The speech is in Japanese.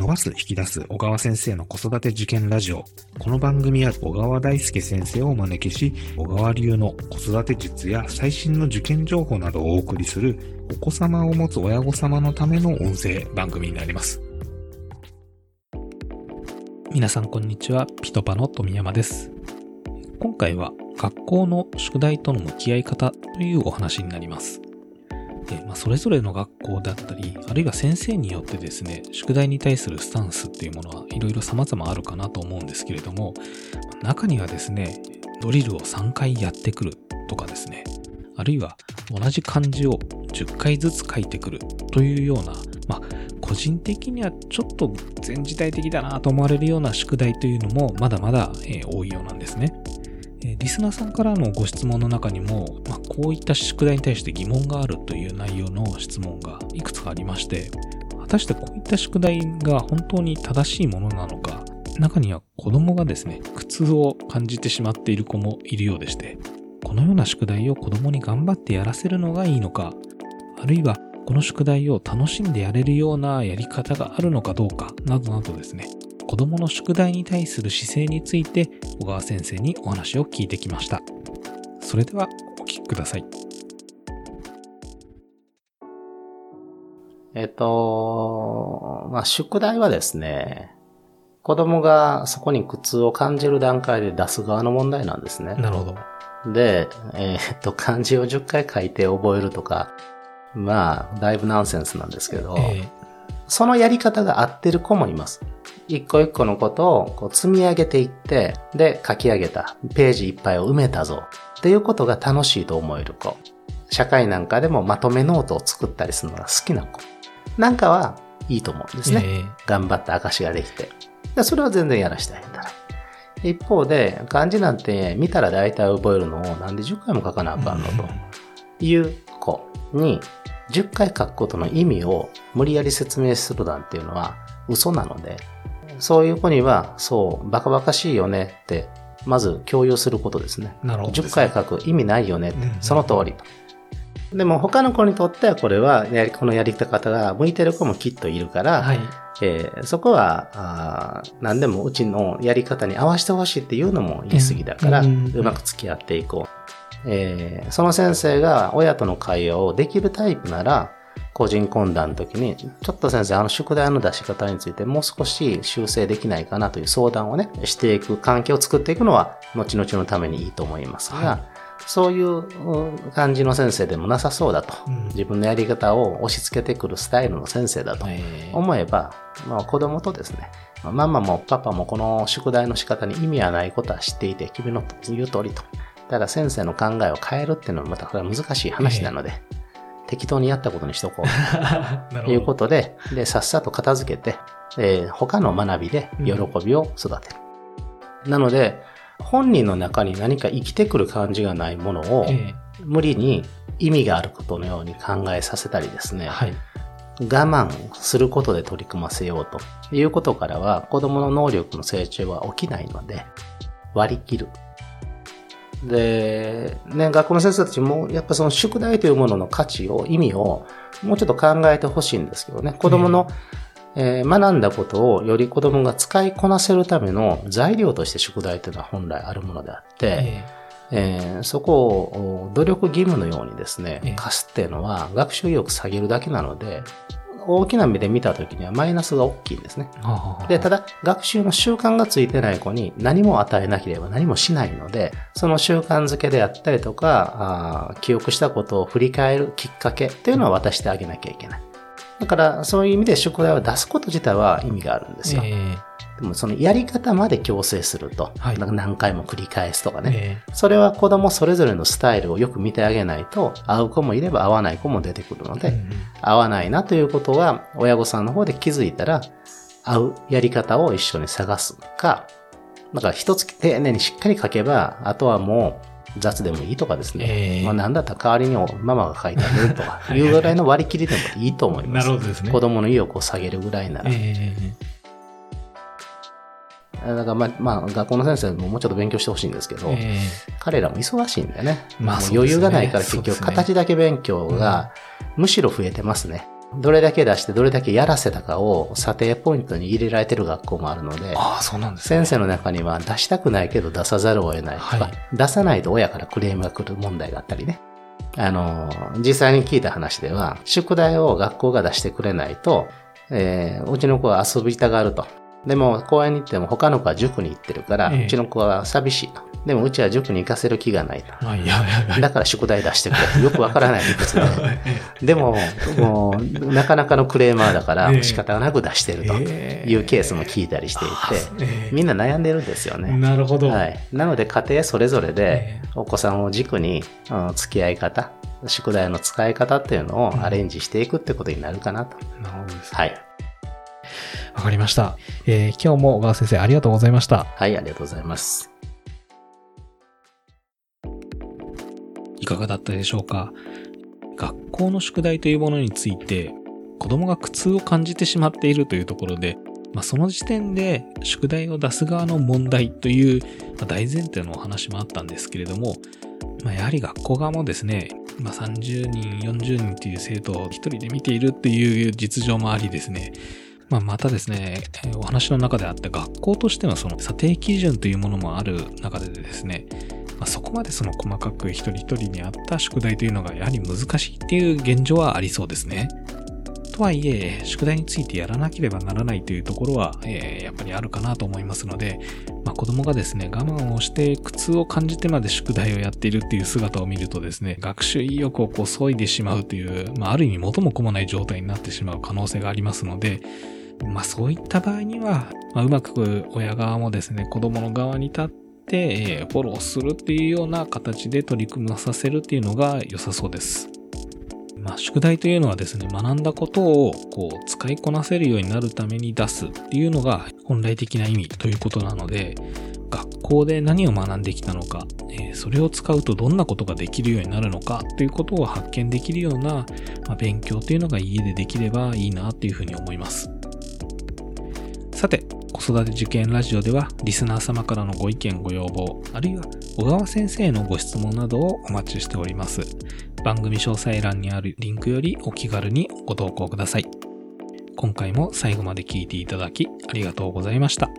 伸ばす、引き出す小川先生の子育て受験ラジオ。この番組は小川大輔先生をお招きし、小川流の子育て術や最新の受験情報などをお送りする、お子様を持つ親御様のための音声番組になります。皆さんこんにちは、ピトパの富山です。今回は学校の宿題との向き合い方というお話になります。で、まあ、それぞれの学校だったり、あるいは先生によってですね、宿題に対するスタンスっていうものはいろいろ様々あるかなと思うんですけれども、中にはですね、ドリルを3回やってくるとかですね、あるいは同じ漢字を10回ずつ書いてくるというような、まあ、個人的にはちょっと全時代的だなと思われるような宿題というのもまだまだ、多いようなんですね。リスナーさんからのご質問の中にも、こういった宿題に対して疑問があるという内容の質問がいくつかありまして、果たしてこういった宿題が本当に正しいものなのか、中には子供がですね、苦痛を感じてしまっている子もいるようでして、このような宿題を子供に頑張ってやらせるのがいいのか、あるいはこの宿題を楽しんでやれるようなやり方があるのかどうか、などなどですね、子供の宿題に対する姿勢について小川先生にお話を聞いてきました。それではください。えっと、まあ、宿題はですね、子供がそこに苦痛を感じる段階で出す側の問題なんですね。なるほど。で、えー、っと、漢字を10回書いて覚えるとか、まあ、だいぶナンセンスなんですけど、えー、そのやり方が合ってる子もいます。一個一個のことをこう積み上げていって、で、書き上げた。ページいっぱいを埋めたぞ。っていうことが楽しいと思える子。社会なんかでもまとめノートを作ったりするのが好きな子。なんかはいいと思うんですね。えー、頑張った証ができて。でそれは全然やらしてあげたら。一方で、漢字なんて見たら大体覚えるのをなんで10回も書かなあかんのという子に10回書くことの意味を無理やり説明するなんていうのは嘘なので、そういう子には、そう、バカバカしいよねって、まず共有することですね。なるほど、ね、10回書く意味ないよねって、うんうん、その通りと。でも他の子にとってはこれは、このやり方が向いてる子もきっといるから、はい、えー、そこはあ何でもうちのやり方に合わせてほしいっていうのも言い過ぎだから、うん、うまく付き合っていこう。えー、その先生が親との会話をできるタイプなら、個人懇談の時に、ちょっと先生、あの宿題の出し方についてもう少し修正できないかなという相談をね、していく関係を作っていくのは、後々のためにいいと思いますが、はい、そういう感じの先生でもなさそうだと、うん、自分のやり方を押し付けてくるスタイルの先生だと思えば、まあ、子供とですね、ママもパパもこの宿題の仕方に意味はないことは知っていて、君の言う通りと。ただ先生の考えを変えるっていうのはまたこれは難しい話なので、適当にやったことにしとこう。ということで、で、さっさと片付けて、えー、他の学びで喜びを育てる。うん、なので、本人の中に何か生きてくる感じがないものを、無理に意味があることのように考えさせたりですね、はい、我慢することで取り組ませようということからは、子供の能力の成長は起きないので、割り切る。で、ね、学校の先生たちも、やっぱその宿題というものの価値を、意味を、もうちょっと考えてほしいんですけどね、子供の、えー、学んだことをより子供が使いこなせるための材料として宿題というのは本来あるものであって、えー、そこを努力義務のようにですね、課すっていうのは学習意欲下げるだけなので、大きな目で見た時にはマイナスが大きいんですね。で、ただ、学習の習慣がついてない子に何も与えなければ何もしないので、その習慣づけであったりとか、あ記憶したことを振り返るきっかけっていうのは渡してあげなきゃいけない。だから、そういう意味で宿題を出すこと自体は意味があるんですよ。えーでもそのやり方まで強制すると、はい、何回も繰り返すとかね、えー、それは子供それぞれのスタイルをよく見てあげないと、合う子もいれば合わない子も出てくるので、うん、合わないなということは、親御さんの方で気づいたら、合うやり方を一緒に探すか、だから一月丁寧にしっかり書けば、あとはもう雑でもいいとかですね。えー、まあ何だったら代わりにママが書いてあるとかいうぐらいの割り切りでもいいと思います。なるほどですね。子供の意欲を下げるぐらいなら。えーだからまあ、まあ、学校の先生ももうちょっと勉強してほしいんですけど、えー、彼らも忙しいんだよね。まあ、余裕がないから結局形だけ勉強がむしろ増えてますね。どれだけ出してどれだけやらせたかを査定ポイントに入れられてる学校もあるので、ああ、そうなんです、ね、先生の中には出したくないけど出さざるを得ないとか、はい、出さないと親からクレームが来る問題があったりね。あの、実際に聞いた話では、宿題を学校が出してくれないと、えー、うちの子は遊びたがると。でも公園に行っても他の子は塾に行ってるから、ええ、うちの子は寂しいと。でもうちは塾に行かせる気がないと。だから宿題出してくれ。よくわからない理屈で。でも、もう、なかなかのクレーマーだから仕方なく出してるというケースも聞いたりしていて、みんな悩んでるんですよね。なるほど。はい。なので家庭それぞれでお子さんを軸に、付き合い方、宿題の使い方っていうのをアレンジしていくってことになるかなと。なるほどです、はい。わかりました。えー、今日も小川先生ありがとうございました。はい、ありがとうございます。いかがだったでしょうか？学校の宿題というものについて子供が苦痛を感じてしまっているというところで、まあ、その時点で宿題を出す側の問題という大前提のお話もあったんですけれども、まあ、やはり学校側もですね、まあ、30人、40人という生徒を1人で見ているっていう実情もありですね、まあ、またですね、お話の中であった学校としてのその査定基準というものもある中でですね、まあ、そこまでその細かく一人一人に合った宿題というのがやはり難しいっていう現状はありそうですね。とはいえ、宿題についてやらなければならないというところは、えー、やっぱりあるかなと思いますので、まあ、子供がですね、我慢をして苦痛を感じてまで宿題をやっているっていう姿を見るとですね、学習意欲をこう削いでしまうという、まあ、ある意味元も子もない状態になってしまう可能性がありますので、まあそういった場合には、まあ、うまく親側もですね、子供の側に立って、え、フォローするっていうような形で取り組まさせるっていうのが良さそうです。まあ、宿題というのはですね、学んだことをこう使いこなせるようになるために出すっていうのが本来的な意味ということなので、学校で何を学んできたのか、え、それを使うとどんなことができるようになるのかということを発見できるような、ま、勉強というのが家でできればいいなというふうに思います。さて、子育て受験ラジオではリスナー様からのご意見ご要望、あるいは小川先生のご質問などをお待ちしております。番組詳細欄にあるリンクよりお気軽にご投稿ください。今回も最後まで聴いていただきありがとうございました。